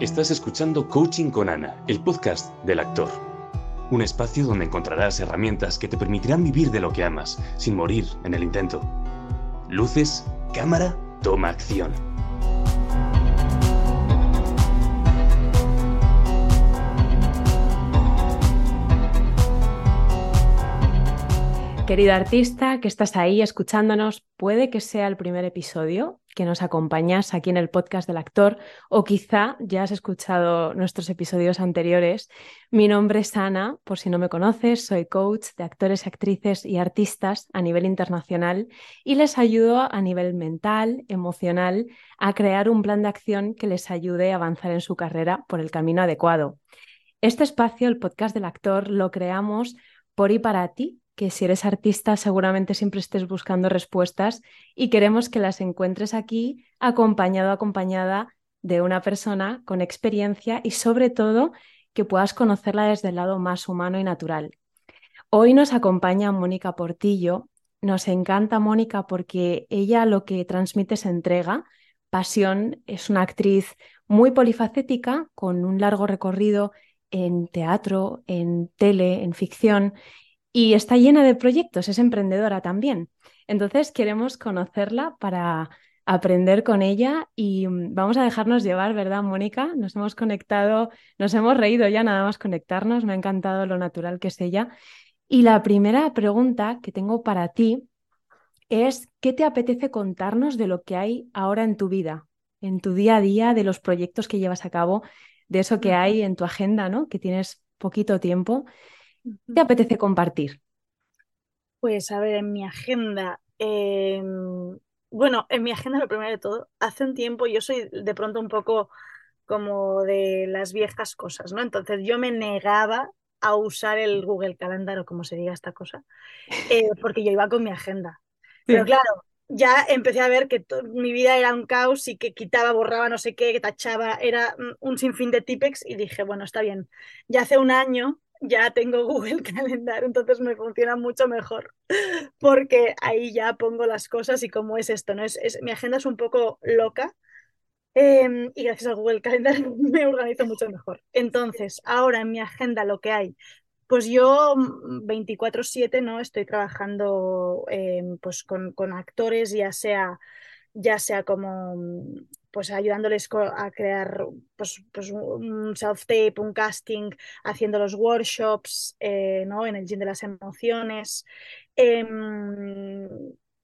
Estás escuchando Coaching con Ana, el podcast del actor. Un espacio donde encontrarás herramientas que te permitirán vivir de lo que amas, sin morir en el intento. Luces, cámara, toma acción. Querida artista que estás ahí escuchándonos, puede que sea el primer episodio que nos acompañas aquí en el podcast del actor o quizá ya has escuchado nuestros episodios anteriores. Mi nombre es Ana, por si no me conoces, soy coach de actores, actrices y artistas a nivel internacional y les ayudo a nivel mental, emocional, a crear un plan de acción que les ayude a avanzar en su carrera por el camino adecuado. Este espacio, el podcast del actor, lo creamos por y para ti que si eres artista seguramente siempre estés buscando respuestas y queremos que las encuentres aquí acompañado, acompañada de una persona con experiencia y sobre todo que puedas conocerla desde el lado más humano y natural. Hoy nos acompaña Mónica Portillo. Nos encanta Mónica porque ella lo que transmite es entrega, pasión, es una actriz muy polifacética con un largo recorrido en teatro, en tele, en ficción y está llena de proyectos, es emprendedora también. Entonces queremos conocerla para aprender con ella y mm, vamos a dejarnos llevar, ¿verdad, Mónica? Nos hemos conectado, nos hemos reído ya nada más conectarnos, me ha encantado lo natural que es ella. Y la primera pregunta que tengo para ti es, ¿qué te apetece contarnos de lo que hay ahora en tu vida, en tu día a día, de los proyectos que llevas a cabo, de eso que hay en tu agenda, ¿no? Que tienes poquito tiempo te apetece compartir? Pues a ver, en mi agenda, em, bueno, en mi agenda lo primero de todo, hace un tiempo yo soy de pronto un poco como de las viejas cosas, ¿no? Entonces yo me negaba a usar el Google Calendar o como se diga esta cosa, eh, porque yo iba con mi agenda. Pero claro, ya empecé a ver que mi vida era un caos y que quitaba, borraba, no sé qué, que tachaba, era mm, un sinfín de tipex y dije, bueno, está bien. Ya hace un año ya tengo Google Calendar, entonces me funciona mucho mejor, porque ahí ya pongo las cosas y cómo es esto, ¿no? Es, mi agenda es un poco loca em, y gracias a Google Calendar me organizo mucho mejor. Entonces, ahora en mi agenda lo que hay, pues yo 24/7, mm, ¿no? Estoy trabajando em, pues con, con actores, ya sea ya sea como mm, pues ayudándoles a crear pues, pues un self-tape, un casting, haciendo los workshops eh, ¿no? en el gym de las emociones. Em,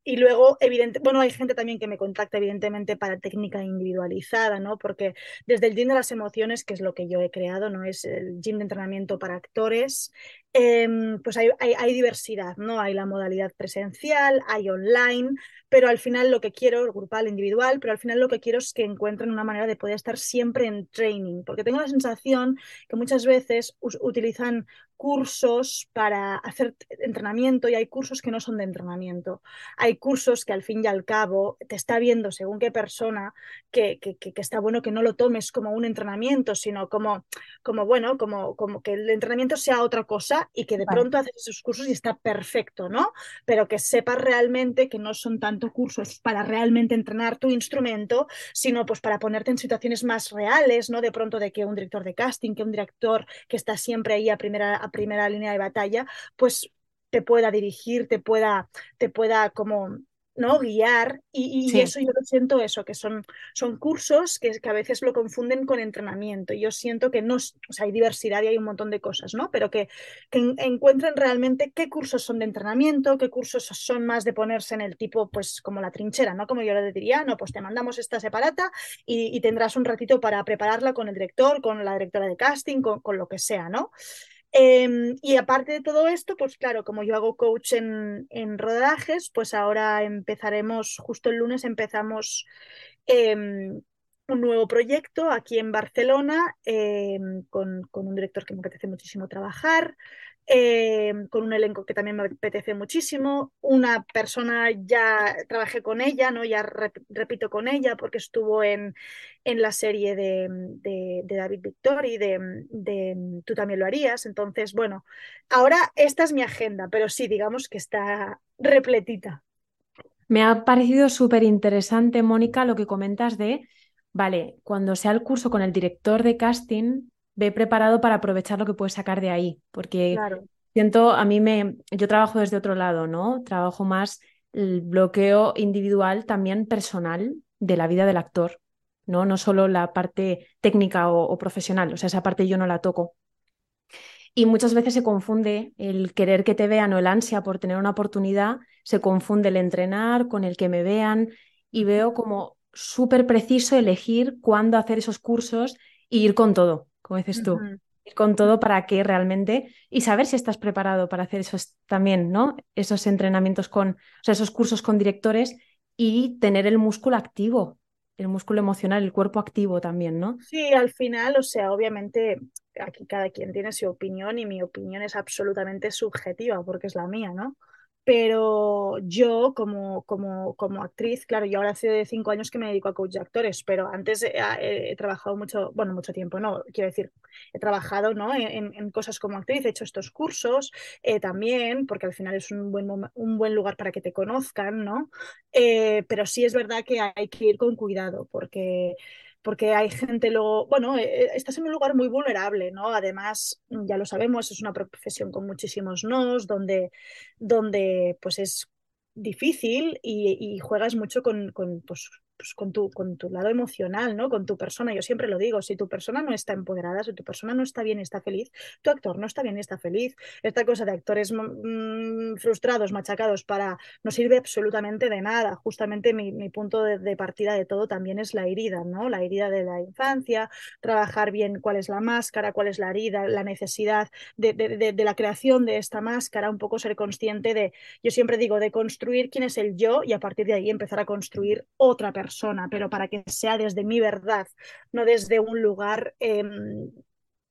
y luego, evidente, bueno, hay gente también que me contacta, evidentemente, para técnica individualizada, ¿no? Porque desde el gym de las emociones, que es lo que yo he creado, ¿no? Es el gym de entrenamiento para actores, em, pues hay, hay, diversidad, ¿no? Hay la modalidad presencial, hay online, pero al final lo que quiero, grupal, individual, pero al final lo que quiero es que encuentren una manera de poder estar siempre en training, porque tengo la sensación que muchas veces utilizan cursos para hacer entrenamiento y hay cursos que no son de entrenamiento. Hay cursos que al fin y al cabo te está viendo según qué persona que, que, que, está bueno que no lo tomes como un entrenamiento, sino como, como bueno, como, como que el entrenamiento sea otra cosa y que de pronto haces esos cursos y está perfecto, ¿no? Pero que sepas realmente que no son tanto cursos para realmente entrenar tu instrumento, sino pues para ponerte en situaciones más reales, ¿no? De pronto de que un director de casting, que un director que está siempre ahí a primera primera línea de batalla, pues te pueda dirigir, te pueda, te pueda como ¿no? guiar y, eso yo lo siento eso, que son, son cursos que, que, a veces lo confunden con entrenamiento. Yo siento que no, o sea, hay diversidad y hay un montón de cosas, ¿no? Pero que, que encuentren realmente qué cursos son de entrenamiento, qué cursos son más de ponerse en el tipo, pues como la trinchera, ¿no? Como yo le diría, no, pues te mandamos esta separata y, y tendrás un ratito para prepararla con el director, con la directora de casting, con, con lo que sea, ¿no? Em, y aparte de todo esto, pues claro, como yo hago coach en, en rodajes, pues ahora empezaremos, justo el lunes empezamos em, un nuevo proyecto aquí en Barcelona em, con, con, un director que me apetece muchísimo trabajar, eh, con un elenco que también me apetece muchísimo. Una persona ya trabajé con ella, ¿no? Ya repito con ella porque estuvo en, en la serie de, de, David Victor de, de, Tú también lo harías. Entonces, bueno, ahora esta es mi agenda, pero sí, digamos que está repletita. Me ha parecido súper interesante, Mónica, lo que comentas de vale, cuando sea el curso con el director de casting, ve preparado para aprovechar lo que puedes sacar de ahí, porque Claro. siento, a mí me, yo trabajo desde otro lado, ¿no? Trabajo más el bloqueo individual, también personal de la vida del actor, ¿no? No solo la parte técnica o, o profesional, o sea, esa parte yo no la toco. Y muchas veces se confunde el querer que te vean o el ansia por tener una oportunidad, se confunde el entrenar con el que me vean y veo como súper preciso elegir cuándo hacer esos cursos y ir con todo, como dices tú, ir con todo para que realmente y saber si estás preparado para hacer esos también, ¿no? Esos entrenamientos con, o sea, esos cursos con directores y tener el músculo activo, el músculo emocional, el cuerpo activo también, ¿no? Sí, al final, o sea, obviamente aquí cada quien tiene su opinión y mi opinión es absolutamente subjetiva porque es la mía, ¿no? Pero yo como, como, como actriz, claro, yo ahora hace cinco años que me dedico a coach de actores, pero antes he, he- he trabajado mucho, bueno, mucho tiempo, no, quiero decir, he trabajado, ¿no? en, en cosas como actriz, he hecho estos cursos eh, también, porque al final es un buen, un buen lugar para que te conozcan, ¿no? Eh, pero sí es verdad que hay que ir con cuidado porque porque hay gente luego, bueno, eh, estás en un lugar muy vulnerable, ¿no? Además, ya lo sabemos, es una profesión con muchísimos nos, donde, donde pues es difícil y, juegas mucho con, con, pues, pues con, tu, con tu lado emocional, ¿no? Con tu persona. Yo siempre lo digo, si tu persona no está empoderada, si tu persona no está bien y está feliz, tu actor no está bien y está feliz. Esta cosa de actores mm, frustrados, machacados, para no sirve absolutamente de nada. Justamente mi, mi punto de, de, partida de todo también es la herida, ¿no? La herida de la infancia, trabajar bien cuál es la máscara, cuál es la herida, la necesidad de, de, de la creación de esta máscara, un poco ser consciente de, yo siempre digo, de construir quién es el yo y a partir de ahí empezar a construir otra persona persona, pero para que sea desde mi verdad, no desde un lugar, eh,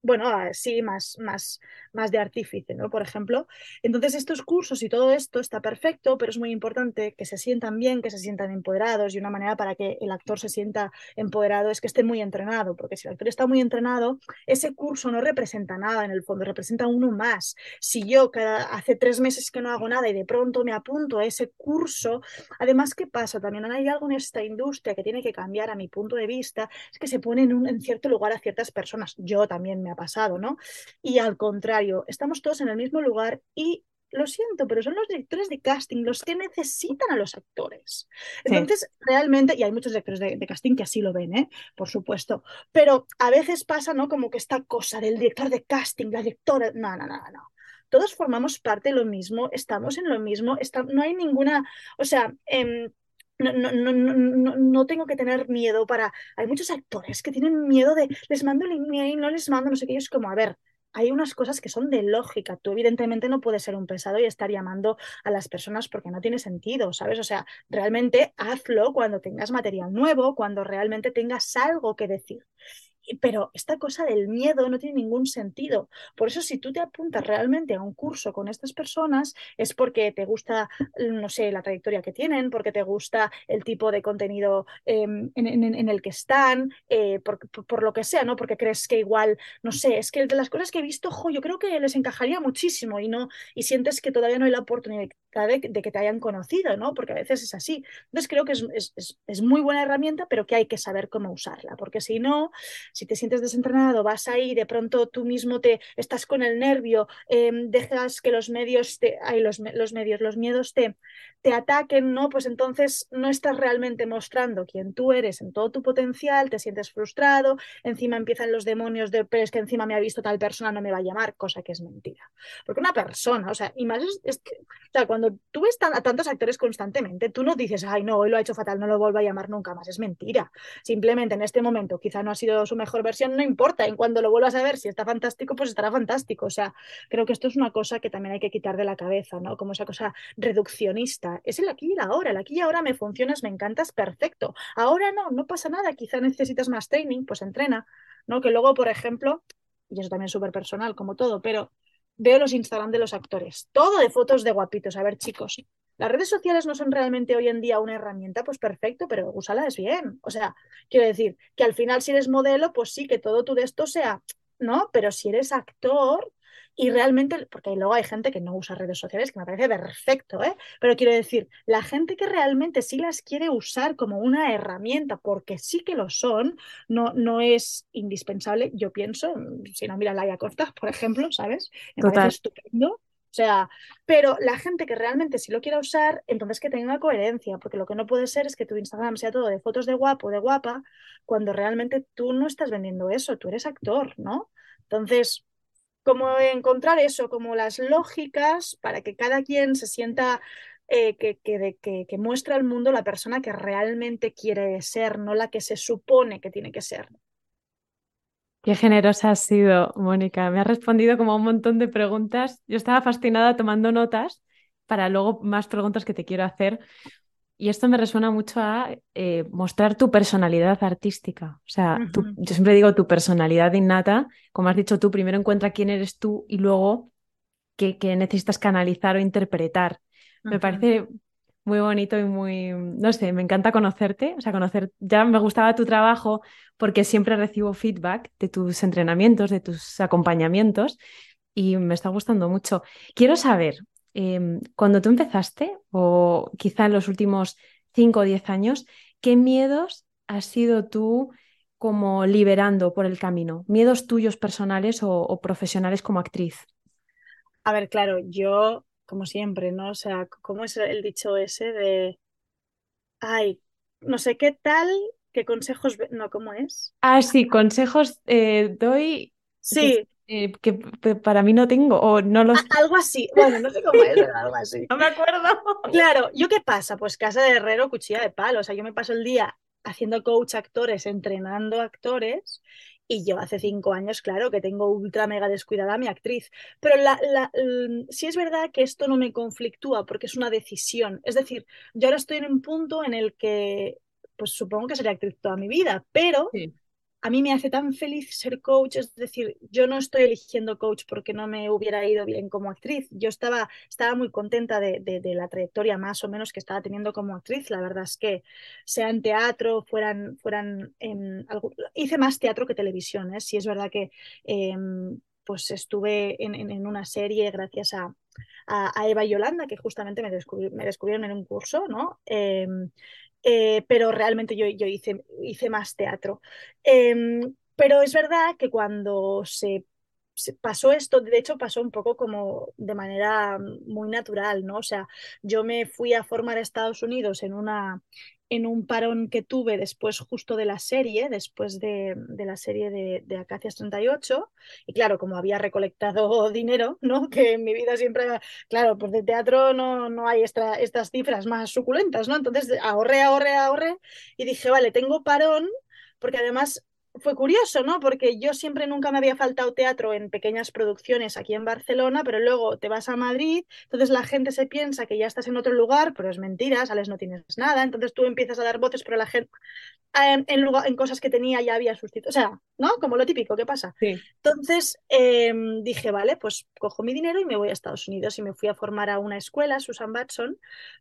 bueno, así más, más, más de artífice, ¿no? Por ejemplo. Entonces, estos cursos y todo esto está perfecto, pero es muy importante que se sientan bien, que se sientan empoderados y una manera para que el actor se sienta empoderado es que esté muy entrenado, porque si el actor está muy entrenado, ese curso no representa nada en el fondo, representa uno más. Si yo cada, hace tres meses que no hago nada y de pronto me apunto a ese curso, además, ¿qué pasa? También hay algo en esta industria que tiene que cambiar a mi punto de vista, es que se pone en, un, en cierto lugar a ciertas personas. Yo también me ha pasado, ¿no? Y al contrario, estamos todos en el mismo lugar y lo siento, pero son los directores de casting los que necesitan a los actores. Entonces, sí. realmente, y hay muchos directores de, de, casting que así lo ven, ¿eh? por supuesto, pero a veces pasa, ¿no? Como que esta cosa del director de casting, la directora, no, no, no, no. Todos formamos parte de lo mismo, estamos en lo mismo, está, no hay ninguna, o sea, eh, no, no, no, no, no tengo que tener miedo para... Hay muchos actores que tienen miedo de, les mando el email, no les mando, no sé qué, es como, a ver, hay unas cosas que son de lógica. Tú evidentemente no puedes ser un pesado y estar llamando a las personas porque no tiene sentido, ¿sabes? O sea, realmente hazlo cuando tengas material nuevo, cuando realmente tengas algo que decir. Pero esta cosa del miedo no tiene ningún sentido. Por eso, si tú te apuntas realmente a un curso con estas personas, es porque te gusta, no sé, la trayectoria que tienen, porque te gusta el tipo de contenido eh, en, el que están, eh, por, por, lo que sea, ¿no? Porque crees que igual, no sé, es que de las cosas que he visto, yo creo que les encajaría muchísimo y no, y sientes que todavía no hay la oportunidad de, de que te hayan conocido, ¿no? Porque a veces es así. Entonces creo que es, es, es muy buena herramienta, pero que hay que saber cómo usarla, porque si no, si te sientes desentrenado, vas ahí, de pronto tú mismo te estás con el nervio, eh, dejas que los medios, te, los, los medios, los miedos te, te ataquen, ¿no? Pues entonces no estás realmente mostrando quién tú eres en todo tu potencial, te sientes frustrado, encima empiezan los demonios de, pero es que encima me ha visto tal persona, no me va a llamar, cosa que es mentira. Porque una persona, o sea, y más es, es que, o sea, cuando tú ves a tantos actores constantemente, tú no dices, ay, no, hoy lo ha hecho fatal, no lo vuelvo a llamar nunca más, es mentira. Simplemente en este momento quizá no ha sido su mejor versión, no importa, en cuando lo vuelvas a ver, si está fantástico, pues estará fantástico. O sea, creo que esto es una cosa que también hay que quitar de la cabeza, ¿no? Como esa cosa reduccionista. Es el aquí y la ahora, el aquí y ahora me funcionas, me encantas, perfecto. Ahora no, no pasa nada, quizá necesitas más training, pues entrena, ¿no? Que luego, por ejemplo, y eso también es súper personal, como todo, pero veo los Instagram de los actores, todo de fotos de guapitos. A ver, chicos, las redes sociales no son realmente hoy en día una herramienta, pues perfecto, pero úsalas bien. O sea, quiero decir que al final si eres modelo, pues sí, que todo tu de esto sea, ¿no? Pero si eres actor, Y realmente, porque luego hay gente que no usa redes sociales, que me parece perfecto, ¿eh? Pero quiero decir, la gente que realmente sí las quiere usar como una herramienta, porque sí que lo son, no, no es indispensable, yo pienso, si no mira Laia Costa, por ejemplo, ¿sabes? Me Total. parece estupendo. Sea, pero la gente que realmente sí lo quiera usar, entonces que tenga coherencia, porque lo que no puede ser es que tu Instagram sea todo de fotos de guapo, de guapa, cuando realmente tú no estás vendiendo eso, tú eres actor, ¿no? Entonces, como encontrar eso, como las lógicas para que cada quien se sienta eh, que, que, que, que muestra al mundo la persona que realmente quiere ser, no la que se supone que tiene que ser. Qué generosa has sido, Mónica. Me has respondido como a un montón de preguntas. Yo estaba fascinada tomando notas para luego más preguntas que te quiero hacer. Y esto me resuena mucho a eh, mostrar tu personalidad artística. O sea, tu- yo siempre digo tu personalidad innata. Como has dicho tú, primero encuentra quién eres tú y luego qué, qué necesitas canalizar o interpretar. Me parece muy bonito y muy, no sé, me encanta conocerte, o sea, conocer, ya me gustaba tu trabajo porque siempre recibo feedback de tus entrenamientos, de tus acompañamientos y me está gustando mucho. Quiero saber, em, cuando tú empezaste, o quizá en los últimos 5 o 10 años, ¿qué miedos has sido tú como liberando por el camino? ¿Miedos tuyos personales o, o profesionales como actriz? A ver, claro, yo, como siempre, ¿no? O sea, ¿cómo es el dicho ese de, ay, no sé qué tal, qué consejos, ve-?" no, ¿cómo es? Ah, sí, consejos eh, doy que, Sí, eh, que para mí no tengo o no los... a- algo así. Bueno, no sé cómo es, pero algo así. No me acuerdo. Claro, ¿yo qué pasa? Pues casa de herrero, cuchilla de palo. O sea, yo me paso el día haciendo coach actores, entrenando actores, y yo hace cinco años, claro, que tengo ultra mega descuidada a mi actriz. Pero la, la, l- sí es verdad que esto no me conflictúa porque es una decisión. Es decir, yo ahora estoy en un punto en el que, pues supongo que seré actriz toda mi vida, pero. A mí me hace tan feliz ser coach, es decir, yo no estoy eligiendo coach porque no me hubiera ido bien como actriz, yo estaba, estaba muy contenta de, la trayectoria más o menos que estaba teniendo como actriz, la verdad es que sea en teatro, fueran, fueran en hice más teatro que televisión, ¿eh? es verdad que eh, pues estuve en, una serie gracias a, Eva y Yolanda, que justamente me, descubri me descubrieron en un curso, ¿no? Eh, eh, pero realmente yo, yo hice, hice, más teatro. Eh, pero es verdad que cuando se, se, pasó esto, de hecho pasó un poco como de manera muy natural, ¿no? O sea, yo me fui a formar a Estados Unidos en una en un parón que tuve después justo de la serie, después de, de la serie de, de, Acacias 38, y claro, como había recolectado dinero, ¿no? Que en mi vida siempre, claro, pues de teatro no, no hay esta, estas cifras más suculentas, ¿no? Entonces ahorré, ahorré, ahorré, y dije, vale, tengo parón, porque además fue curioso, ¿no? Porque yo siempre nunca me había faltado teatro en pequeñas producciones aquí en Barcelona, pero luego te vas a Madrid, entonces la gente se piensa que ya estás en otro lugar, pero es mentira, sales, no tienes nada, entonces tú empiezas a dar voces, pero la gente en, en, lugar, en cosas que tenía ya había sustituido, o sea, ¿no? Como lo típico, ¿qué pasa? Sí. Entonces eh, dije, vale, pues cojo mi dinero y me voy a Estados Unidos y me fui a formar a una escuela, Susan Batson,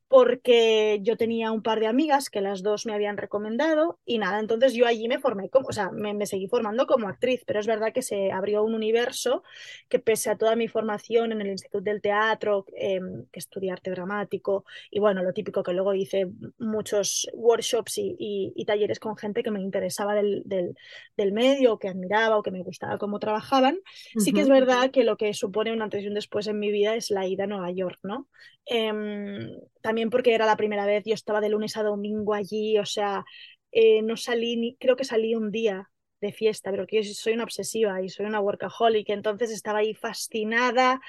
porque yo tenía un par de amigas que las dos me habían recomendado y nada, entonces yo allí me formé, como, o sea, me, me, seguí formando como actriz, pero es verdad que se abrió un universo que pese a toda mi formación en el Instituto del Teatro, eh, que estudié arte dramático y bueno, lo típico que luego hice muchos workshops y, y, y talleres con gente que me interesaba del, del, del, medio, que admiraba o que me gustaba cómo trabajaban, uh -huh. sí que es verdad que lo que supone un antes y un después en mi vida es la ida a Nueva York, ¿no? Eh, también porque era la primera vez, yo estaba de lunes a domingo allí, o sea, eh, no salí, ni, creo que salí un día de fiesta, pero que yo soy una obsesiva y soy una workaholic, entonces estaba ahí fascinada,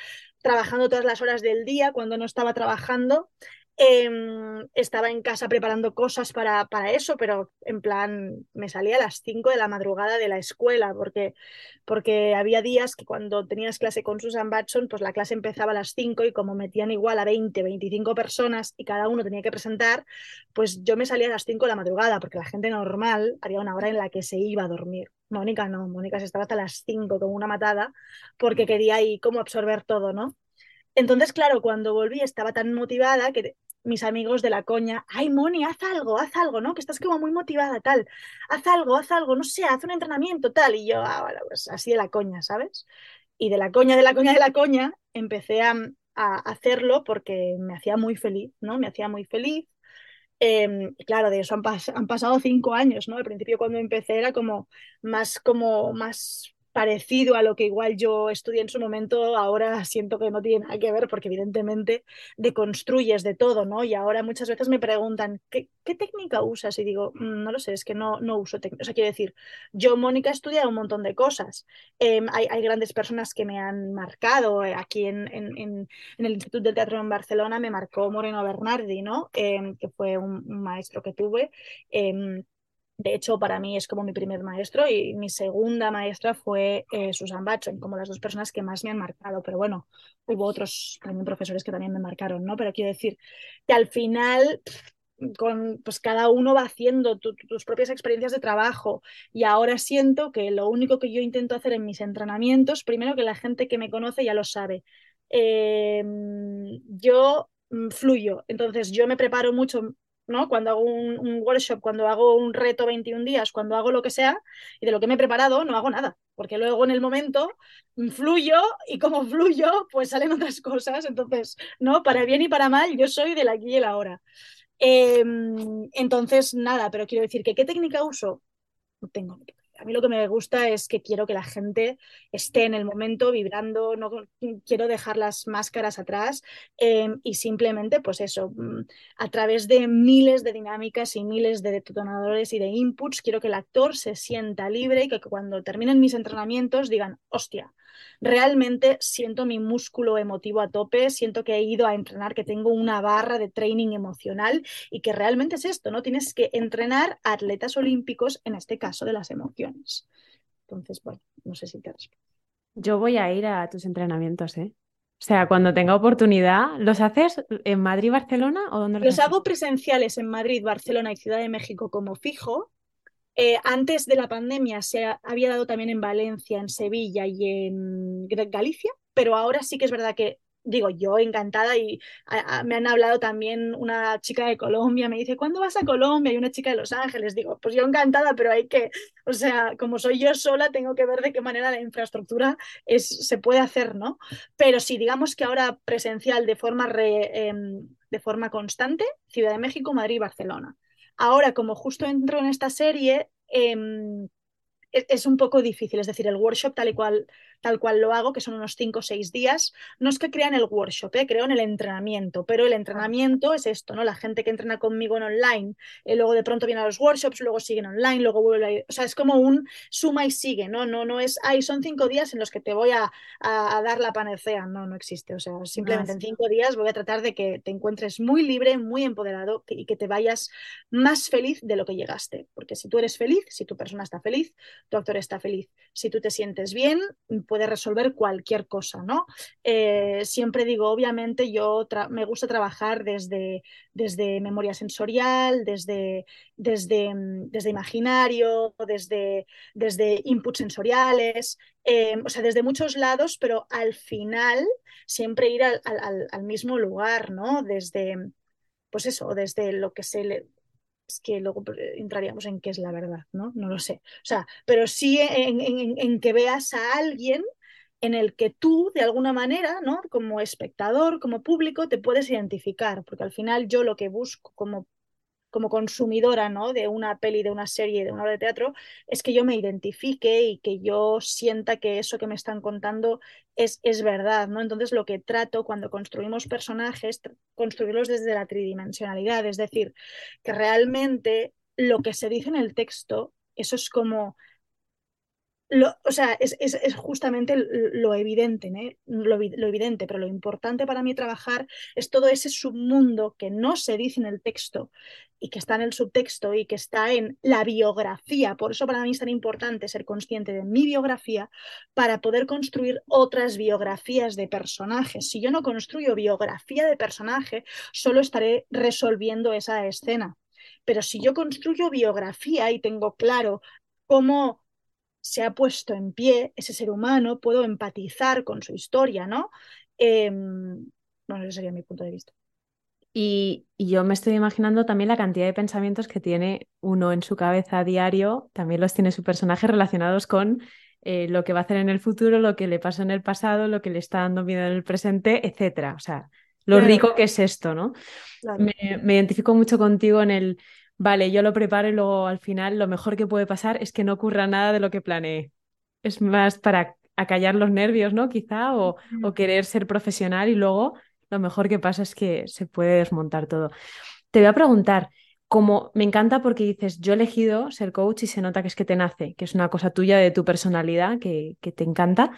trabajando todas las horas del día cuando no estaba trabajando. Eh, estaba en casa preparando cosas para, para, eso, pero en plan me salía a las 5 de la madrugada de la escuela, porque, porque había días que cuando tenías clase con Susan Batson, pues la clase empezaba a las 5 y como metían igual a 20, 25 personas y cada uno tenía que presentar, pues yo me salía a las 5 de la madrugada, porque la gente normal había una hora en la que se iba a dormir. Mónica no, Mónica se estaba hasta las 5 como una matada, porque quería ahí como absorber todo, ¿no? Entonces, claro, cuando volví estaba tan motivada que mis amigos de la coña, ay, Moni, haz algo, haz algo, ¿no? Que estás como muy motivada, tal, haz algo, haz algo, no sé, haz un entrenamiento, tal. Y yo, ah, bueno, pues así de la coña, ¿sabes? Y de la coña, de la coña, de la coña, empecé a, hacerlo porque me hacía muy feliz, ¿no? Me hacía muy feliz. Eh, claro, de eso han, han, pasado cinco años, ¿no? Al principio cuando empecé era como más, como más parecido a lo que igual yo estudié en su momento, ahora siento que no tiene nada que ver porque evidentemente deconstruyes de todo, ¿no? Y ahora muchas veces me preguntan, ¿qué, técnica usas? Y digo, mm, no lo sé, es que no, no uso técnica. O sea, quiero decir, yo, Mónica, he estudiado un montón de cosas. Eh, hay, hay, grandes personas que me han marcado. Aquí en, en, en, el Instituto del Teatro en Barcelona me marcó Moreno Bernardi, ¿no? Eh, que fue un, maestro que tuve. Eh, de hecho, para mí es como mi primer maestro y mi segunda maestra fue eh, Susan Batson, como las dos personas que más me han marcado. Pero bueno, hubo otros también profesores que también me marcaron, ¿no? Pero quiero decir que al final, con, pues cada uno va haciendo tu, tus propias experiencias de trabajo y ahora siento que lo único que yo intento hacer en mis entrenamientos, primero que la gente que me conoce ya lo sabe. Eh, yo mm, fluyo, entonces yo me preparo mucho ¿no? Cuando hago un, workshop, cuando hago un reto 21 días, cuando hago lo que sea, y de lo que me he preparado no hago nada, porque luego en el momento fluyo y como fluyo, pues salen otras cosas. Entonces, ¿no? Para bien y para mal, yo soy del aquí y el ahora. Eh, entonces, nada, pero quiero decir que ¿qué técnica uso? No tengo a mí lo que me gusta es que quiero que la gente esté en el momento vibrando, no quiero dejar las máscaras atrás eh, y simplemente, pues eso, mm, a través de miles de dinámicas y miles de detonadores y de inputs, quiero que el actor se sienta libre y que cuando terminen mis entrenamientos digan, hostia, realmente siento mi músculo emotivo a tope, siento que he ido a entrenar, que tengo una barra de training emocional y que realmente es esto, ¿no? Tienes que entrenar a atletas olímpicos, en este caso de las emociones. Entonces, bueno, no sé si te respondo. Yo voy a ir a tus entrenamientos, ¿eh? O sea, cuando tenga oportunidad, ¿los haces en Madrid, Barcelona o dónde los, los hago presenciales en Madrid, Barcelona y Ciudad de México como fijo eh, antes de la pandemia se ha, había dado también en Valencia, en Sevilla y en Galicia, pero ahora sí que es verdad que digo yo encantada y me han hablado también una chica de Colombia, me dice, ¿cuándo vas a Colombia? Y una chica de Los Ángeles, digo, pues yo encantada, pero hay que, o sea, como soy yo sola, tengo que ver de qué manera la infraestructura es, se puede hacer, ¿no? Pero sí, digamos que ahora presencial de forma, eh, de forma constante, Ciudad de México, Madrid y Barcelona. Ahora, como justo entro en esta serie, eh, es un poco difícil, es decir, el workshop tal y cual, tal cual lo hago, que son unos 5 o 6 días, no es que crean el workshop, ¿eh? creo en el entrenamiento, pero el entrenamiento es esto, ¿no? La gente que entrena conmigo en online, eh, luego de pronto viene a los workshops, luego siguen online, luego vuelve a ir, o sea, es como un suma y sigue, ¿no? No, no es, ay, son 5 días en los que te voy a, a, a, dar la panacea, no, no existe, o sea, simplemente en 5 días voy a tratar de que te encuentres muy libre, muy empoderado y que te vayas más feliz de lo que llegaste, porque si tú eres feliz, si tu persona está feliz, tu actor está feliz. Si tú te sientes bien, puedes resolver cualquier cosa, ¿no? Eh, siempre digo, obviamente, yo me gusta trabajar desde, desde memoria sensorial, desde, desde, desde imaginario, desde, desde inputs sensoriales, eh, o sea, desde muchos lados, pero al final siempre ir al, al, al mismo lugar, ¿no? Desde, pues eso, desde lo que se le, es que luego entraríamos en qué es la verdad, ¿no? No lo sé. O sea, pero sí en, en, en, que veas a alguien en el que tú, de alguna manera, ¿no? Como espectador, como público, te puedes identificar, porque al final yo lo que busco como como consumidora ¿no? de una peli, de una serie, de una obra de teatro, es que yo me identifique y que yo sienta que eso que me están contando es, es verdad. ¿no? Entonces, lo que trato cuando construimos personajes, construirlos desde la tridimensionalidad, es decir, que realmente lo que se dice en el texto, eso es como lo, o sea, es, es, es, justamente lo evidente, ¿eh? lo, lo, evidente, pero lo importante para mí trabajar es todo ese submundo que no se dice en el texto y que está en el subtexto y que está en la biografía. Por eso para mí es tan importante ser consciente de mi biografía para poder construir otras biografías de personajes. Si yo no construyo biografía de personaje, solo estaré resolviendo esa escena. Pero si yo construyo biografía y tengo claro cómo se ha puesto en pie ese ser humano, puedo empatizar con su historia, ¿no? Eh, bueno, ese sería mi punto de vista. Y, y, yo me estoy imaginando también la cantidad de pensamientos que tiene uno en su cabeza a diario, también los tiene su personaje relacionados con eh, lo que va a hacer en el futuro, lo que le pasó en el pasado, lo que le está dando miedo en el presente, etcétera. O sea, lo rico que es esto, ¿no? Me, me, identifico mucho contigo en el, vale, yo lo preparo y luego al final lo mejor que puede pasar es que no ocurra nada de lo que planeé. Es más para acallar los nervios, ¿no? Quizá, o, o querer ser profesional y luego lo mejor que pasa es que se puede desmontar todo. Te voy a preguntar, como me encanta porque dices, yo he elegido ser coach y se nota que es que te nace, que es una cosa tuya de tu personalidad que, que te encanta.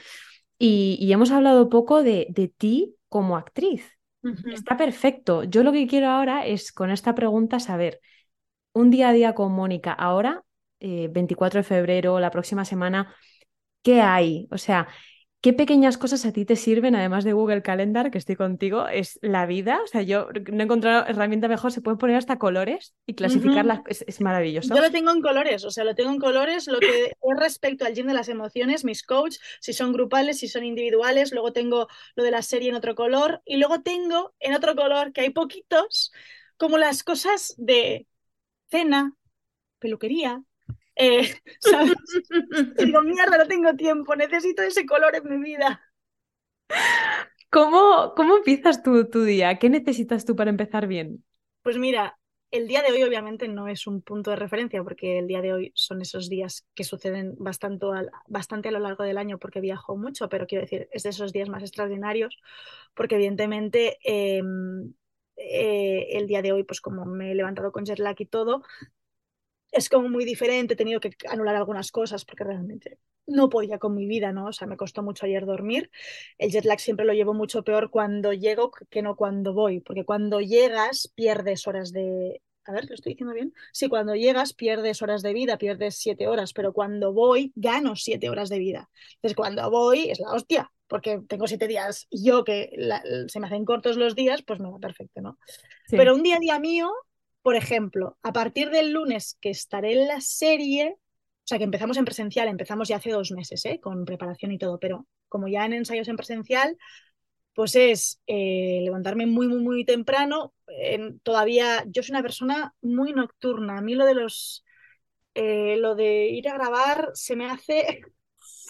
Y, hemos hablado poco de, de ti como actriz. Está perfecto. Yo lo que quiero ahora es con esta pregunta saber, un día a día con Mónica, ahora, 24 eh, de febrero, la próxima semana, ¿qué hay? O sea, ¿Qué pequeñas cosas a ti te sirven, además de Google Calendar, que estoy contigo? Es la vida. O sea, yo no he encontrado herramienta mejor. Se pueden poner hasta colores y clasificarlas. es, maravilloso. Yo lo tengo en colores. O sea, lo tengo en colores. Lo que es respecto al gym de las emociones, mis coach, si son grupales, si son individuales. Luego tengo lo de la serie en otro color. Y luego tengo en otro color, que hay poquitos, como las cosas de cena, peluquería, eh, ¿sabes? digo, mierda, no tengo tiempo, necesito ese color en mi vida. ¿Cómo, cómo empiezas tu, tu día? ¿Qué necesitas tú para empezar bien? Pues mira, el día de hoy obviamente no es un punto de referencia porque el día de hoy son esos días que suceden bastante, bastante a lo largo del año porque viajo mucho, pero quiero decir, es de esos días más extraordinarios porque evidentemente em, eh, el día de hoy, pues como me he levantado con jet lag y todo, es como muy diferente, he tenido que anular algunas cosas porque realmente no podía con mi vida, ¿no? O sea, me costó mucho ayer dormir. El jet lag siempre lo llevo mucho peor cuando llego que no cuando voy, porque cuando llegas pierdes horas de... A ver, ¿lo estoy diciendo bien? Sí, cuando llegas pierdes horas de vida, pierdes siete horas, pero cuando voy gano siete horas de vida. Entonces, cuando voy es la hostia, porque tengo siete días y yo que se me hacen cortos los días, pues me va perfecto, ¿no? Pero un día a día mío por ejemplo, a partir del lunes que estaré en la serie, o sea que empezamos en presencial, empezamos ya hace dos meses, ¿eh? con preparación y todo, pero como ya en ensayos en presencial, pues es eh, levantarme muy, muy, muy temprano. todavía yo soy una persona muy nocturna. A mí lo de los, eh, lo de ir a grabar se me hace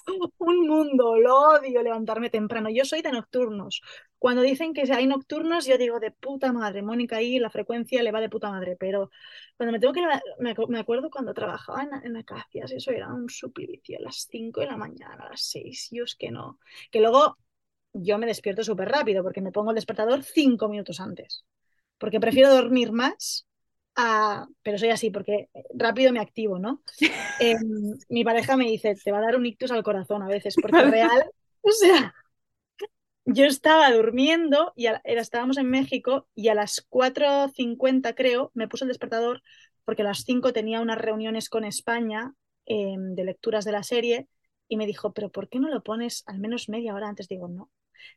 un mundo, lo odio levantarme temprano. Yo soy de nocturnos. Cuando dicen que hay nocturnos, yo digo de puta madre, Mónica ahí la frecuencia le va de puta madre, pero cuando me tengo que me, acuerdo cuando trabajaba en, en Acacias, eso era un suplicio, a las 5 de la mañana, a las 6, yo es que no. Que luego yo me despierto súper rápido porque me pongo el despertador 5 minutos antes, porque prefiero dormir más pero soy así porque rápido me activo, ¿no? Em, mi pareja me dice, te va a dar un ictus al corazón a veces, porque real, o sea, yo estaba durmiendo y estábamos en México y a las 4.50 creo me puse el despertador porque a las 5 tenía unas reuniones con España em, de lecturas de la serie y me dijo, pero ¿por qué no lo pones al menos media hora antes? Digo, no.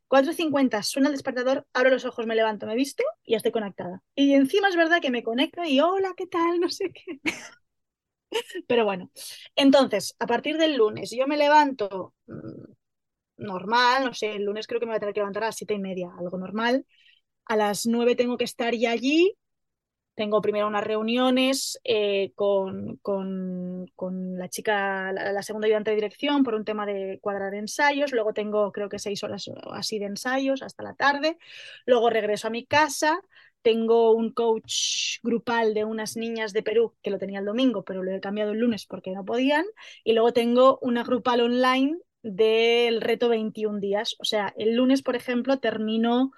4.50 suena el despertador, abro los ojos, me levanto, me visto y ya estoy conectada. Y encima es verdad que me conecto y hola, ¿qué tal? No sé qué. Pero bueno, entonces, a partir del lunes, yo me levanto mm, normal, no sé, el lunes creo que me voy a tener que levantar a las siete y media, algo normal. A las nueve tengo que estar ya allí. Tengo primero unas reuniones eh, con, con, con, la chica, la, segunda ayudante de dirección, por un tema de cuadrar ensayos. Luego tengo, creo que seis horas así de ensayos hasta la tarde. Luego regreso a mi casa. Tengo un coach grupal de unas niñas de Perú que lo tenía el domingo, pero lo he cambiado el lunes porque no podían. Y luego tengo una grupal online del reto 21 días. O sea, el lunes, por ejemplo, termino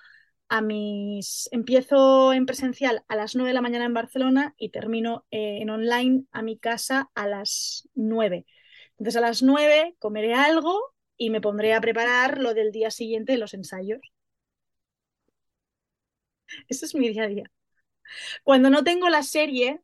a mis. Empiezo en presencial a las 9 de la mañana en Barcelona y termino eh, en online a mi casa a las 9. Entonces, a las 9 comeré algo y me pondré a preparar lo del día siguiente de los ensayos. Ese es mi día a día. Cuando no tengo la serie,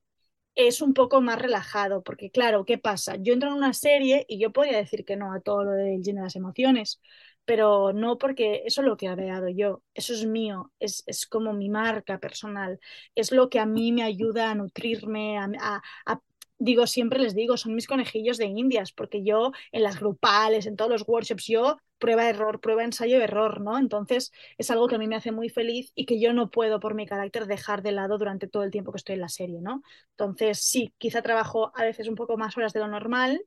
es un poco más relajado, porque claro, ¿qué pasa? Yo entro en una serie y yo podría decir que no a todo lo del lleno de las emociones, pero no porque eso es lo que he creado yo, eso es mío, es, es, como mi marca personal, es lo que a mí me ayuda a nutrirme, a, digo, siempre les digo, son mis conejillos de indias, porque yo en las grupales, en todos los workshops, yo prueba, error, prueba, ensayo, error, ¿no? Entonces es algo que a mí me hace muy feliz y que yo no puedo por mi carácter dejar de lado durante todo el tiempo que estoy en la serie, ¿no? Entonces sí, quizá trabajo a veces un poco más horas de lo normal,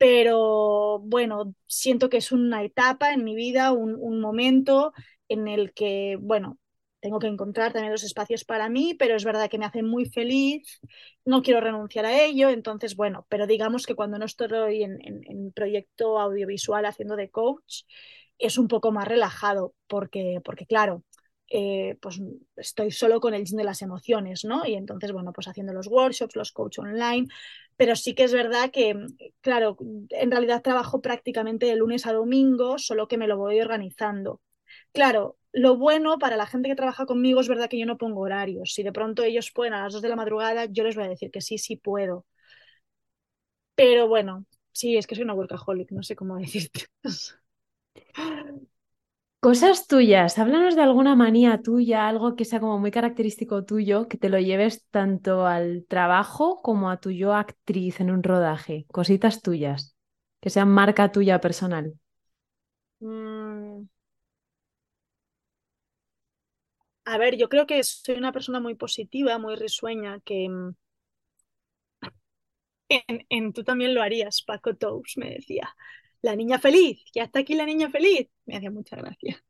pero bueno, siento que es una etapa en mi vida, un, un momento en el que, bueno, tengo que encontrar también los espacios para mí, pero es verdad que me hace muy feliz, no quiero renunciar a ello, entonces bueno, pero digamos que cuando no estoy en, en, en proyecto audiovisual haciendo de coach, es un poco más relajado, porque, porque claro, eh, pues estoy solo con el de las emociones, ¿no? Y entonces, bueno, pues haciendo los workshops, los coach online, pero sí que es verdad que, claro, en realidad trabajo prácticamente de lunes a domingo, solo que me lo voy organizando. Claro, lo bueno para la gente que trabaja conmigo es verdad que yo no pongo horarios. Si de pronto ellos pueden a las 2 de la madrugada, yo les voy a decir que sí, sí puedo. Pero bueno, sí, es que soy una workaholic, no sé cómo decirte. Cosas tuyas, háblanos de alguna manía tuya, algo que sea como muy característico tuyo, que te lo lleves tanto al trabajo como a tu yo actriz en un rodaje. Cositas tuyas, que sean marca tuya personal. Mm. A ver, yo creo que soy una persona muy positiva, muy risueña, que mm, en, en tú también lo harías, Paco Tous me decía, la niña feliz, ya está aquí la niña feliz. Me hacía mucha gracia.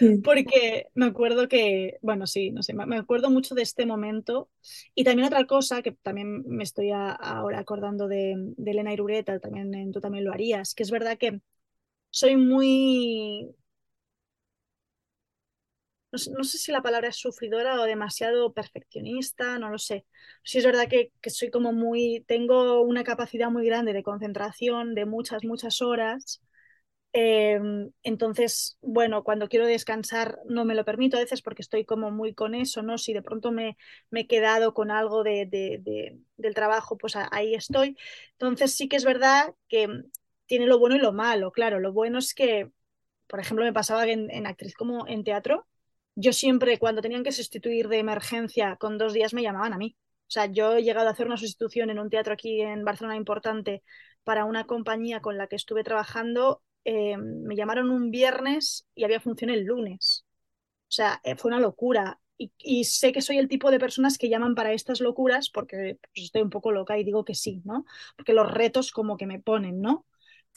Sí. Porque me acuerdo que, bueno, sí, no sé, me acuerdo mucho de este momento. Y también otra cosa que también me estoy a- ahora acordando de, de Elena Irureta, también en tú también lo harías, que es verdad que soy muy, no sé, no sé si la palabra es sufridora o demasiado perfeccionista, no lo sé. Sí es verdad que, que soy como muy, tengo una capacidad muy grande de concentración de muchas, muchas horas. Eh, entonces, bueno, cuando quiero descansar no me lo permito a veces porque estoy como muy con eso, ¿no? Si de pronto me, me he quedado con algo de, de- de- del trabajo, pues ahí estoy. Entonces sí que es verdad que tiene lo bueno y lo malo. Claro, lo bueno es que, por ejemplo, me pasaba en, en actriz como en teatro, yo siempre cuando tenían que sustituir de emergencia con dos días me llamaban a mí. O sea, yo he llegado a hacer una sustitución en un teatro aquí en Barcelona importante para una compañía con la que estuve trabajando eh, me llamaron un viernes y había función el lunes. O sea, eh, fue una locura. Y, sé que soy el tipo de personas que llaman para estas locuras porque pues, estoy un poco loca y digo que sí, ¿no? Porque los retos como que me ponen, ¿no?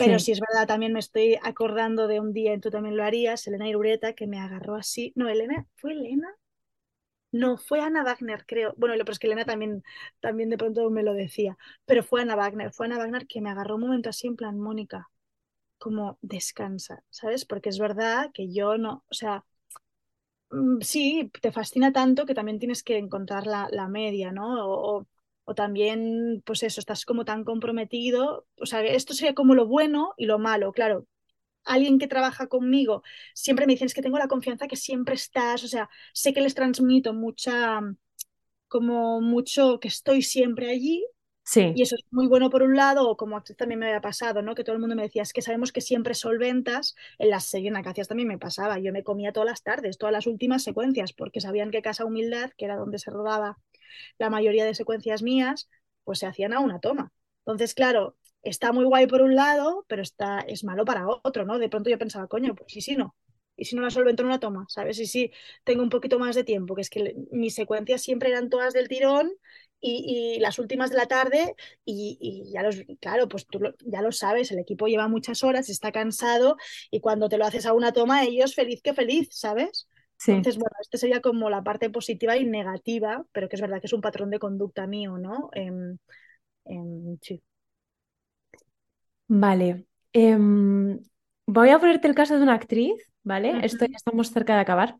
Pero Sí. sí es verdad, también me estoy acordando de un día en Tú también lo harías, Elena Irureta, que me agarró así. No, Elena, ¿fue Elena? No, fue Ana Wagner, creo. Bueno, pero es que Elena también, también de pronto me lo decía. Pero fue Ana Wagner, fue Ana Wagner que me agarró un momento así en plan, Mónica, como descansa, ¿sabes? Porque es verdad que yo no, o sea, mm, sí, te fascina tanto que también tienes que encontrar la, la media, ¿no? O, o- o también, pues eso, estás como tan comprometido. O sea, esto sería como lo bueno y lo malo, claro. Alguien que trabaja conmigo siempre me dicen, es que tengo la confianza que siempre estás, o sea, sé que les transmito mucha, como mucho que estoy siempre allí, y Sí, eso es muy bueno por un lado, o como actriz también me había pasado, ¿no? Que todo el mundo me decía, es que sabemos que siempre solventas, en las series en la hacías también me pasaba, yo me comía todas las tardes, todas las últimas secuencias, porque sabían que Casa Humildad, que era donde se rodaba la mayoría de secuencias mías, pues se hacían a una toma. Entonces, claro, está muy guay por un lado, pero está, es malo para otro, ¿no? De pronto yo pensaba, coño, pues ¿y si no? ¿Y si no la solvento en una toma? ¿Sabes? Y si tengo un poquito más de tiempo, que es que mis secuencias siempre eran todas del tirón y, y las últimas de la tarde y, y ya los, claro, pues tú lo- ya lo sabes, el equipo lleva muchas horas, está cansado y cuando te lo haces a una toma, ellos feliz que feliz, ¿sabes? Sí. Entonces, bueno, este sería como la parte positiva y negativa, pero que es verdad que es un patrón de conducta mío, ¿no? Em, em, sí. Vale. Em, voy a ponerte el caso de una actriz, ¿vale? Esto ya estamos cerca de acabar.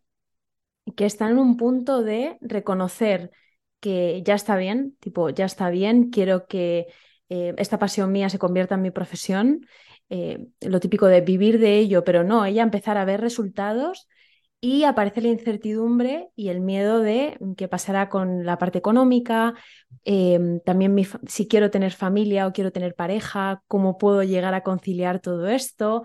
que está en un punto de reconocer que ya está bien, tipo, ya está bien, quiero que eh, esta pasión mía se convierta en mi profesión, eh, lo típico de vivir de ello, pero no, ella empezar a ver resultados y aparece la incertidumbre y el miedo de qué pasará con la parte económica, eh, también si quiero tener familia o quiero tener pareja, cómo puedo llegar a conciliar todo esto.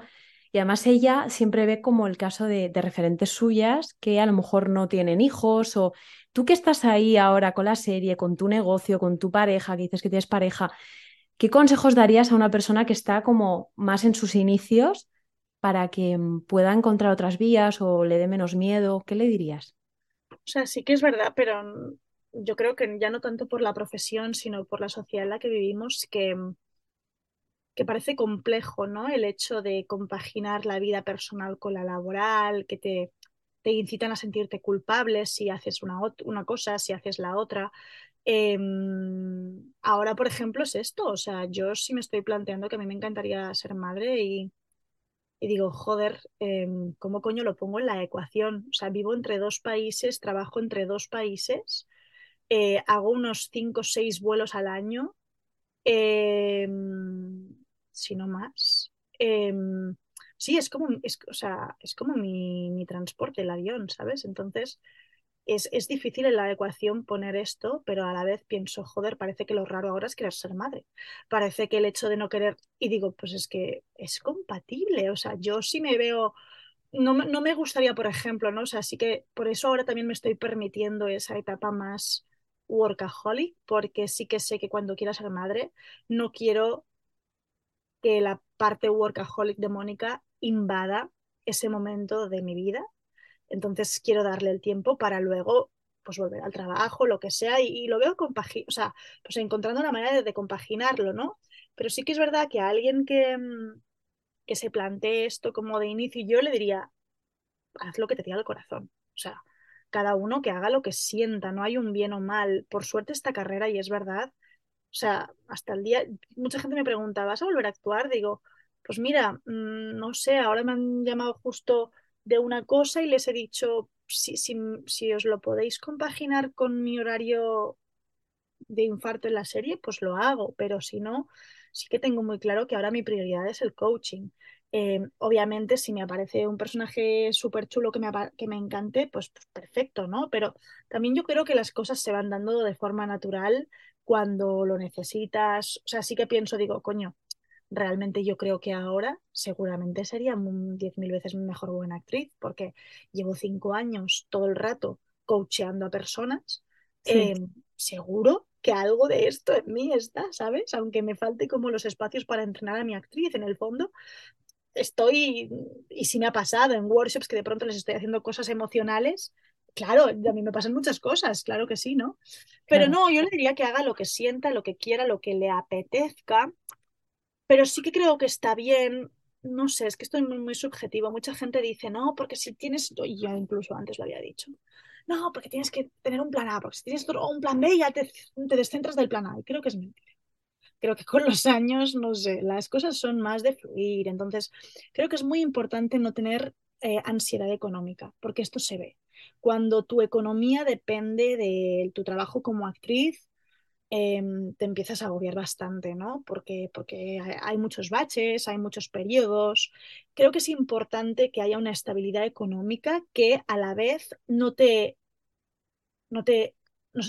Y además ella siempre ve como el caso de, de referentes suyas que a lo mejor no tienen hijos o tú que estás ahí ahora con la serie, con tu negocio, con tu pareja, que dices que tienes pareja, ¿qué consejos darías a una persona que está como más en sus inicios para que mm, pueda encontrar otras vías o le dé menos miedo? ¿Qué le dirías? O sea, sí que es verdad, pero mm, yo creo que ya no tanto por la profesión, sino por la sociedad en la que vivimos, que, mm, que parece complejo, ¿no? El hecho de compaginar la vida personal con la laboral, que te, te incitan a sentirte culpable si haces una, una cosa, si haces la otra. Em, ahora, por ejemplo, es esto. O sea, yo sí me estoy planteando que a mí me encantaría ser madre y, y digo, joder, em, ¿cómo coño lo pongo en la ecuación? O sea, vivo entre dos países, trabajo entre dos países, eh, hago unos cinco o seis vuelos al año, em, si no más. Em, sí, es como, es, o sea, es como mi, mi transporte, el avión, ¿sabes? Entonces, es, es, difícil en la ecuación poner esto, pero a la vez pienso, joder, parece que lo raro ahora es querer ser madre. Parece que el hecho de no querer, y digo, pues es que es compatible, o sea, yo sí me veo, no, no me gustaría, por ejemplo, ¿no? O sea, sí que por eso ahora también me estoy permitiendo esa etapa más workaholic, porque sí que sé que cuando quiera ser madre, no quiero que la parte workaholic de Mónica invada ese momento de mi vida entonces quiero darle el tiempo para luego pues volver al trabajo, lo que sea, y, lo veo o sea, pues encontrando una manera de, compaginarlo, ¿no? Pero sí que es verdad que a alguien que, mm, que se plantee esto como de inicio, yo le diría, haz lo que te diga el corazón. O sea, cada uno que haga lo que sienta, no hay un bien o mal. Por suerte esta carrera, y es verdad, o sea, hasta el día, mucha gente me pregunta, ¿vas a volver a actuar? Digo, pues mira, mm, no sé, ahora me han llamado justo de una cosa y les he dicho, si, si, si os lo podéis compaginar con mi horario de infarto en la serie, pues lo hago, pero si no, sí que tengo muy claro que ahora mi prioridad es el coaching. Eh, obviamente, si me aparece un personaje súper chulo que me, que me encante, pues, pues, perfecto, ¿no? Pero también yo creo que las cosas se van dando de forma natural cuando lo necesitas. O sea, sí que pienso, digo, coño, realmente yo creo que ahora seguramente sería 10.000 veces mejor buena actriz, porque llevo cinco años todo el rato coacheando a personas. Em, seguro que algo de esto en mí está, ¿sabes? Aunque me falte como los espacios para entrenar a mi actriz, en el fondo estoy, y si me ha pasado en workshops que de pronto les estoy haciendo cosas emocionales, claro, a mí me pasan muchas cosas, claro que sí, ¿no? Pero no, yo le diría que haga lo que sienta, lo que quiera, lo que le apetezca, pero sí que creo que está bien, no sé, es que esto es muy, subjetivo. Mucha gente dice, no, porque si tienes, y yo incluso antes lo había dicho, no, porque tienes que tener un plan A, porque si tienes un plan B ya te, descentras del plan A. Creo que es mentira. Creo que con los años, no sé, las cosas son más de fluir. Entonces, creo que es muy importante no tener eh, ansiedad económica, porque esto se ve. Cuando tu economía depende de tu trabajo como actriz, Em, te empiezas a agobiar bastante, ¿no? Porque, porque hay muchos baches, hay muchos periodos. Creo que es importante que haya una estabilidad económica que a la vez no te, no te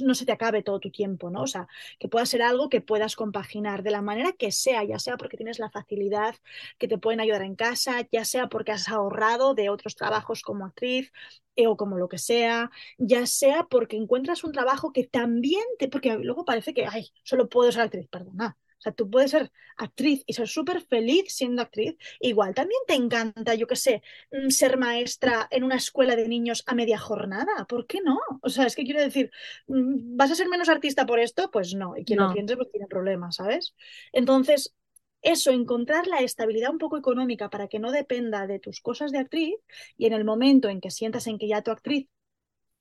no, se te acabe todo tu tiempo, ¿no? O sea, que pueda ser algo que puedas compaginar de la manera que sea, ya sea porque tienes la facilidad que te pueden ayudar en casa, ya sea porque has ahorrado de otros trabajos como actriz eh, o como lo que sea, ya sea porque encuentras un trabajo que también te, porque luego parece que, ay, solo puedo ser actriz, perdona, o sea, tú puedes ser actriz y ser súper feliz siendo actriz. Igual también te encanta, yo qué sé, mm, ser maestra en una escuela de niños a media jornada. ¿Por qué no? O sea, es que quiero decir, mm, ¿vas a ser menos artista por esto? Pues no. Y quien lo piense, pues tiene problemas, ¿sabes? Entonces, eso, encontrar la estabilidad un poco económica para que no dependa de tus cosas de actriz y en el momento en que sientas en que ya tu actriz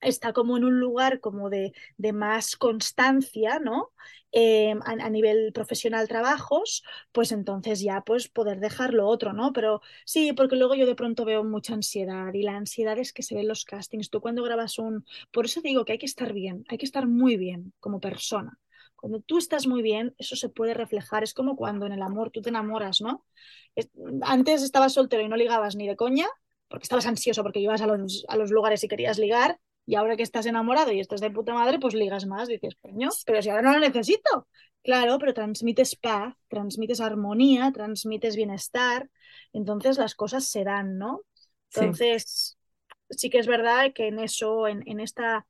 está como en un lugar como de, de más constancia, ¿no? Eh, a, nivel profesional trabajos, pues entonces ya pues poder dejar lo otro, ¿no? Pero sí, porque luego yo de pronto veo mucha ansiedad y la ansiedad es que se ven los castings. Tú cuando grabas un... Por eso digo que hay que estar bien, hay que estar muy bien como persona. Cuando tú estás muy bien, eso se puede reflejar. Es como cuando en el amor tú te enamoras, ¿no? Antes estabas soltero y no ligabas ni de coña, porque estabas ansioso porque ibas a los, a los lugares y querías ligar, y ahora que estás enamorado y estás de puta madre, pues ligas más, dices, coño, pero si ahora no lo necesito. Claro, pero transmites paz, transmites armonía, transmites bienestar, entonces las cosas se dan, ¿no? Entonces, sí, que es verdad que en eso, en, en esta,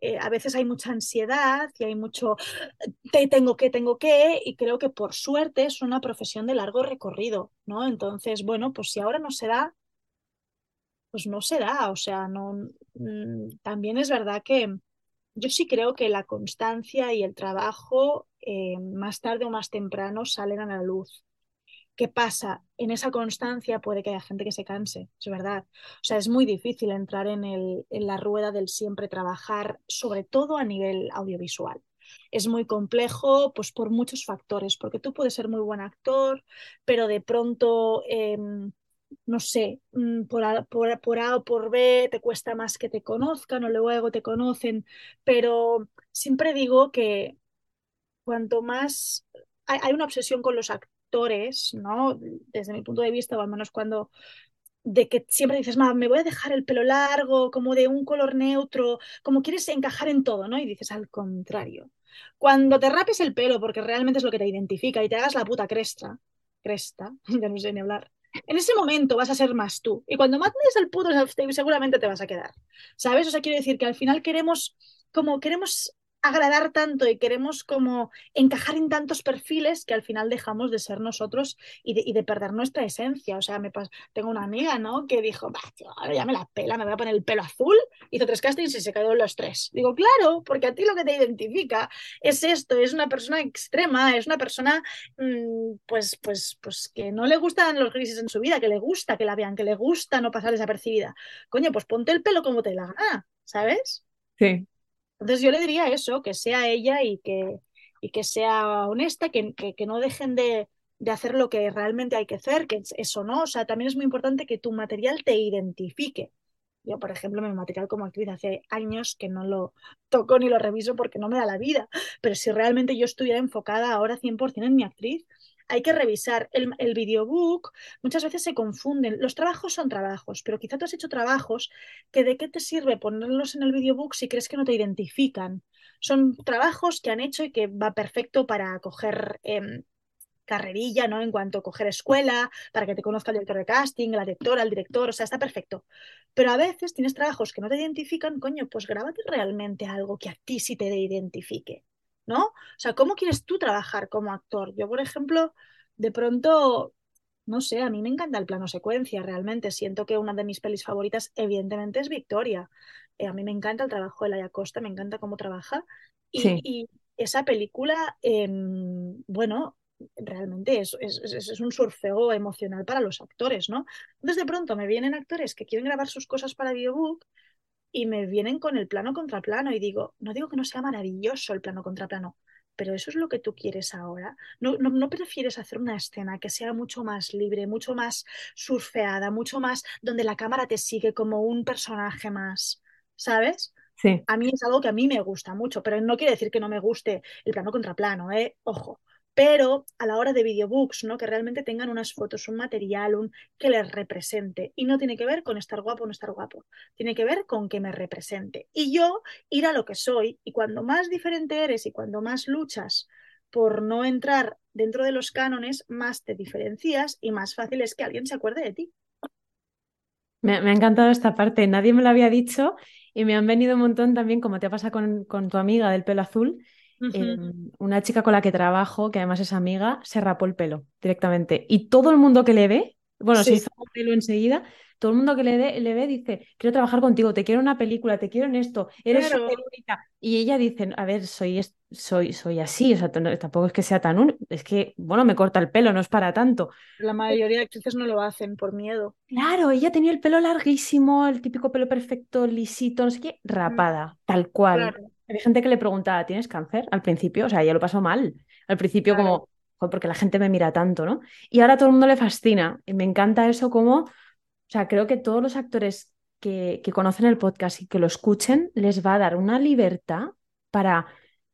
eh, a veces hay mucha ansiedad y hay mucho, te tengo que, tengo que, y creo que por suerte es una profesión de largo recorrido, ¿no? Entonces, bueno, pues si ahora no se da, pues no se da. O sea, no, mm, también es verdad que yo sí creo que la constancia y el trabajo eh, más tarde o más temprano salen a la luz. ¿Qué pasa? En esa constancia puede que haya gente que se canse, es verdad. O sea, es muy difícil entrar en, el, en la rueda del siempre trabajar, sobre todo a nivel audiovisual. Es muy complejo, pues por muchos factores, porque tú puedes ser muy buen actor, pero de pronto, eh, no sé, mm, por A, por, por A o por B te cuesta más que te conozcan o luego te conocen, pero siempre digo que cuanto más hay, hay una obsesión con los actores, ¿no? Desde mi punto de vista, o al menos cuando de que siempre dices, me voy a dejar el pelo largo, como de un color neutro, como quieres encajar en todo, ¿no? Y dices, al contrario. Cuando te rapes el pelo, porque realmente es lo que te identifica, y te hagas la puta cresta, cresta, ya no sé ni hablar, en ese momento vas a ser más tú. Y cuando mates el puto self-tape, seguramente te vas a quedar. ¿Sabes? O sea, quiero decir que al final queremos, como queremos agradar tanto y queremos como encajar en tantos perfiles que al final dejamos de ser nosotros y de, perder nuestra esencia. O sea, me tengo una amiga, ¿no? Que dijo, tío, ahora ya me la pela, me voy a poner el pelo azul. Hizo tres castings y se en los tres. Digo, claro, porque a ti lo que te identifica es esto, es una persona extrema, es una persona, mmm, pues, pues, pues que no le gustan los grises en su vida, que le gusta que la vean, que le gusta no pasar desapercibida. Coño, pues ponte el pelo como te la gana, ¿sabes? Sí, entonces yo le diría eso, que sea ella y que, y que sea honesta, que, que, que no dejen de, de, hacer lo que realmente hay que hacer, que eso no, o sea, también es muy importante que tu material te identifique. Yo, por ejemplo, mi material como actriz hace años que no lo toco ni lo reviso porque no me da la vida, pero si realmente yo estuviera enfocada ahora 100% en mi actriz, hay que revisar el, el videobook, muchas veces se confunden. Los trabajos son trabajos, pero quizá tú has hecho trabajos que de qué te sirve ponerlos en el videobook si crees que no te identifican. Son trabajos que han hecho y que va perfecto para coger eh, carrerilla, ¿no? En cuanto a coger escuela, para que te conozca el director de casting, la directora, el director, o sea, está perfecto. Pero a veces tienes trabajos que no te identifican, coño, pues grábate realmente algo que a ti sí te identifique. ¿No? O sea, ¿cómo quieres tú trabajar como actor? Yo, por ejemplo, de pronto, no sé, a mí me encanta el plano secuencia, realmente. Siento que una de mis pelis favoritas, evidentemente, es Victoria. Eh, a mí me encanta el trabajo de Laia Costa, me encanta cómo trabaja. Y, sí. y esa película, eh, bueno, realmente es, es, es, un surfeo emocional para los actores, ¿no? Entonces, de pronto me vienen actores que quieren grabar sus cosas para Videobook y me vienen con el plano contra plano y digo, no digo que no sea maravilloso el plano contra plano, pero eso es lo que tú quieres ahora. No, no, no, prefieres hacer una escena que sea mucho más libre, mucho más surfeada, mucho más donde la cámara te sigue como un personaje más, ¿sabes? Sí. A mí es algo que a mí me gusta mucho, pero no quiere decir que no me guste el plano contra plano, ¿eh? Ojo pero a la hora de videobooks, ¿no? Que realmente tengan unas fotos, un material, un que les represente. Y no tiene que ver con estar guapo o no estar guapo, tiene que ver con que me represente. Y yo ir a lo que soy, y cuando más diferente eres y cuando más luchas por no entrar dentro de los cánones, más te diferencias y más fácil es que alguien se acuerde de ti. Me, ha encantado esta parte, nadie me lo había dicho y me han venido un montón también, como te pasa con tu amiga del pelo azul, Uh -huh. eh, una chica con la que trabajo, que además es amiga, se rapó el pelo directamente. Y todo el mundo que le ve, bueno, sí. se hizo el pelo enseguida, todo el mundo que le, de, le, ve dice, quiero trabajar contigo, te quiero una película, te quiero en esto, eres claro. única. Y ella dice, a ver, soy, soy, soy así, o sea, tampoco es que sea tan un... es que, bueno, me corta el pelo, no es para tanto. La mayoría de actrices no lo hacen por miedo. Claro, ella tenía el pelo larguísimo, el típico pelo perfecto, lisito, no sé qué, rapada, mm. tal cual. Claro. Hay gente que le pregunta, ¿tienes cáncer? Al principio, o sea, ya lo pasó mal. Al principio claro. como, porque la gente me mira tanto, ¿no? Y ahora a todo el mundo le fascina. Y me encanta eso como, o sea, creo que todos los actores que, que conocen el podcast y que lo escuchen les va a dar una libertad para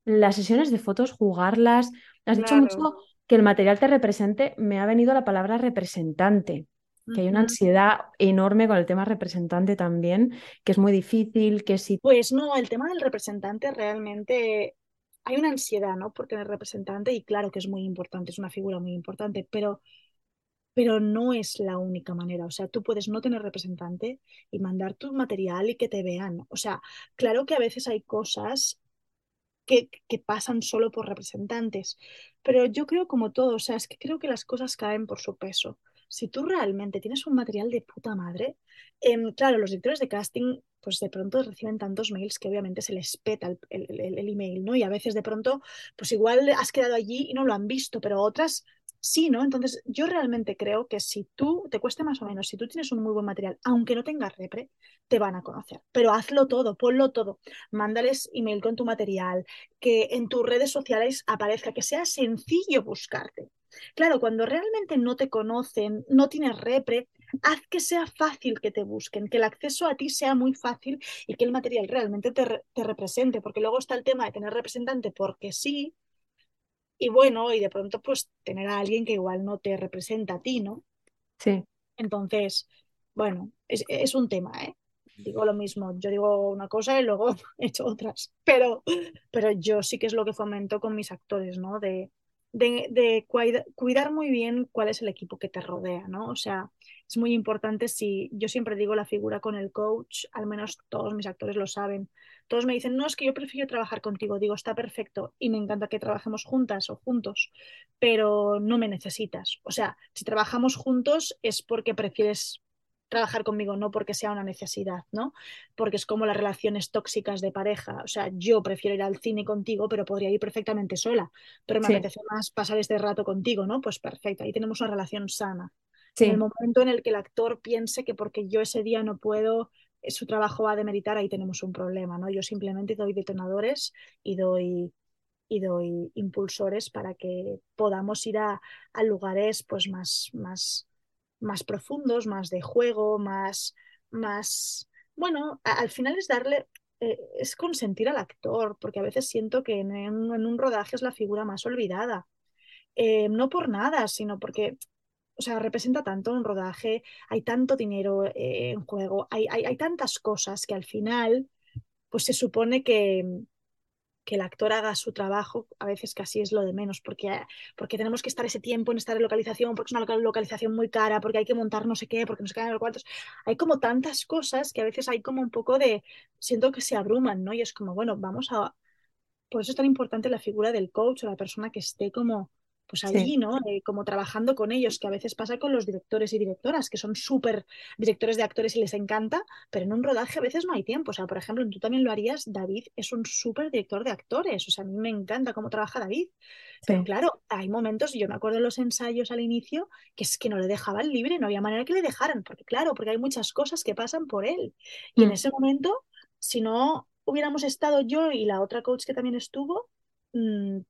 las sesiones de fotos, jugarlas. Has claro. dicho mucho que el material te represente. Me ha venido la palabra representante que hay una ansiedad enorme con el tema representante también, que es muy difícil, que si... Pues no, el tema del representante realmente hay una ansiedad, ¿no? Por tener representante y claro que es muy importante, es una figura muy importante, pero, pero no es la única manera. O sea, tú puedes no tener representante y mandar tu material y que te vean. O sea, claro que a veces hay cosas que, que, pasan solo por representantes. Pero yo creo como todo, o sea, es que creo que las cosas caen por su peso si tú realmente tienes un material de puta madre, eh, claro, los directores de casting, pues de pronto reciben tantos mails que obviamente se les peta el, el, el, email, ¿no? Y a veces de pronto, pues igual has quedado allí y no lo han visto, pero otras sí, ¿no? Entonces, yo realmente creo que si tú, te cueste más o menos, si tú tienes un muy buen material, aunque no tengas repre, te van a conocer. Pero hazlo todo, ponlo todo. Mándales email con tu material, que en tus redes sociales aparezca, que sea sencillo buscarte. Claro, cuando realmente no te conocen, no tienes repre, haz que sea fácil que te busquen, que el acceso a ti sea muy fácil y que el material realmente te, te represente, porque luego está el tema de tener representante porque sí, y bueno, y de pronto pues tener a alguien que igual no te representa a ti, ¿no? Sí. Entonces, bueno, es, es un tema, ¿eh? Digo lo mismo, yo digo una cosa y luego he hecho otras, pero, pero yo sí que es lo que fomento con mis actores, ¿no? De, de, cuidar muy bien cuál es el equipo que te rodea, ¿no? O sea, es muy importante si yo siempre digo la figura con el coach, al menos todos mis actores lo saben. Todos me dicen, no, es que yo prefiero trabajar contigo. Digo, está perfecto y me encanta que trabajemos juntas o juntos, pero no me necesitas. O sea, si trabajamos juntos es porque prefieres trabajar conmigo, no porque sea una necesidad, ¿no? Porque es como las relaciones tóxicas de pareja. O sea, yo prefiero ir al cine contigo, pero podría ir perfectamente sola. Pero me sí. apetece más pasar este rato contigo, ¿no? Pues perfecto, ahí tenemos una relación sana. Sí. En el momento en el que el actor piense que porque yo ese día no puedo, su trabajo va a demeritar, ahí tenemos un problema, ¿no? Yo simplemente doy detonadores y doy y doy impulsores para que podamos ir a, a lugares pues más, más, más profundos, más de juego, más, más, bueno, al final es darle, eh, es consentir al actor, porque a veces siento que en un rodaje es la figura más olvidada. Eh, no por nada, sino porque o sea, representa tanto un rodaje, hay tanto dinero eh, en juego, hay, hay, hay, tantas cosas que al final, pues se supone que, que el actor haga su trabajo, a veces casi es lo de menos, porque, porque tenemos que estar ese tiempo en esta localización, porque es una localización muy cara, porque hay que montar no sé qué, porque no los cuartos. Hay como tantas cosas que a veces hay como un poco de, siento que se abruman, ¿no? Y es como, bueno, vamos a... Por eso es tan importante la figura del coach o la persona que esté como pues allí, sí. ¿no? Eh, como trabajando con ellos, que a veces pasa con los directores y directoras, que son súper directores de actores y les encanta, pero en un rodaje a veces no hay tiempo. O sea, por ejemplo, tú también lo harías, David es un súper director de actores, o sea, a mí me encanta cómo trabaja David. Sí. Pero claro, hay momentos, yo me acuerdo de los ensayos al inicio, que es que no le dejaban libre, no había manera que le dejaran, porque claro, porque hay muchas cosas que pasan por él. Y mm. en ese momento, si no hubiéramos estado yo y la otra coach que también estuvo, Mm,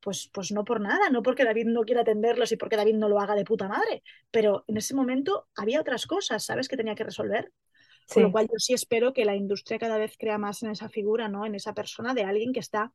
pues, pues no por nada, no porque David no quiera atenderlos y porque David no lo haga de puta madre, pero en ese momento había otras cosas, ¿sabes? Que tenía que resolver. Sí. Con lo cual yo sí espero que la industria cada vez crea más en esa figura, ¿no? En esa persona de alguien que está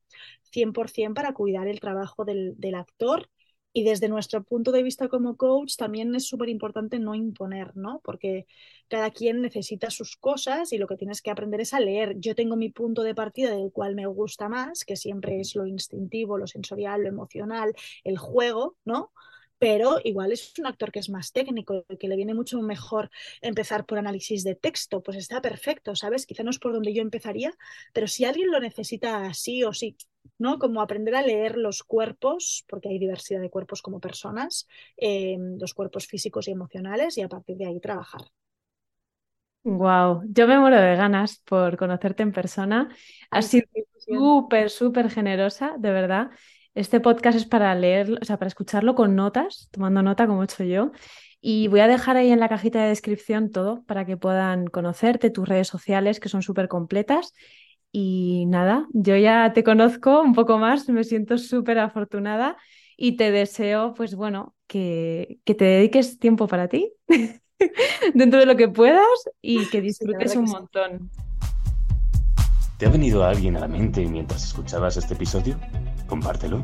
100% para cuidar el trabajo del, del actor y desde nuestro punto de vista como coach también es súper importante no imponer, ¿no? Porque cada quien necesita sus cosas y lo que tienes que aprender es a leer. Yo tengo mi punto de partida del cual me gusta más, que siempre es lo instintivo, lo sensorial, lo emocional, el juego, ¿no? Pero igual es un actor que es más técnico, que le viene mucho mejor empezar por análisis de texto, pues está perfecto, ¿sabes? Quizá no es por donde yo empezaría, pero si alguien lo necesita sí o sí, ¿no? Como aprender a leer los cuerpos, porque hay diversidad de cuerpos como personas, eh, los cuerpos físicos y emocionales, y a partir de ahí trabajar. Wow, yo me muero de ganas por conocerte en persona. Has sido súper, súper generosa, de verdad. Este podcast es para leerlo, o sea, para escucharlo con notas, tomando nota como he hecho yo. Y voy a dejar ahí en la cajita de descripción todo para que puedan conocerte, tus redes sociales, que son súper completas. Y nada, yo ya te conozco un poco más, me siento súper afortunada y te deseo, pues bueno, que, que te dediques tiempo para ti, dentro de lo que puedas y que disfrutes sí, un montón. ¿Te ha venido alguien a la mente mientras escuchabas este episodio? Compártelo.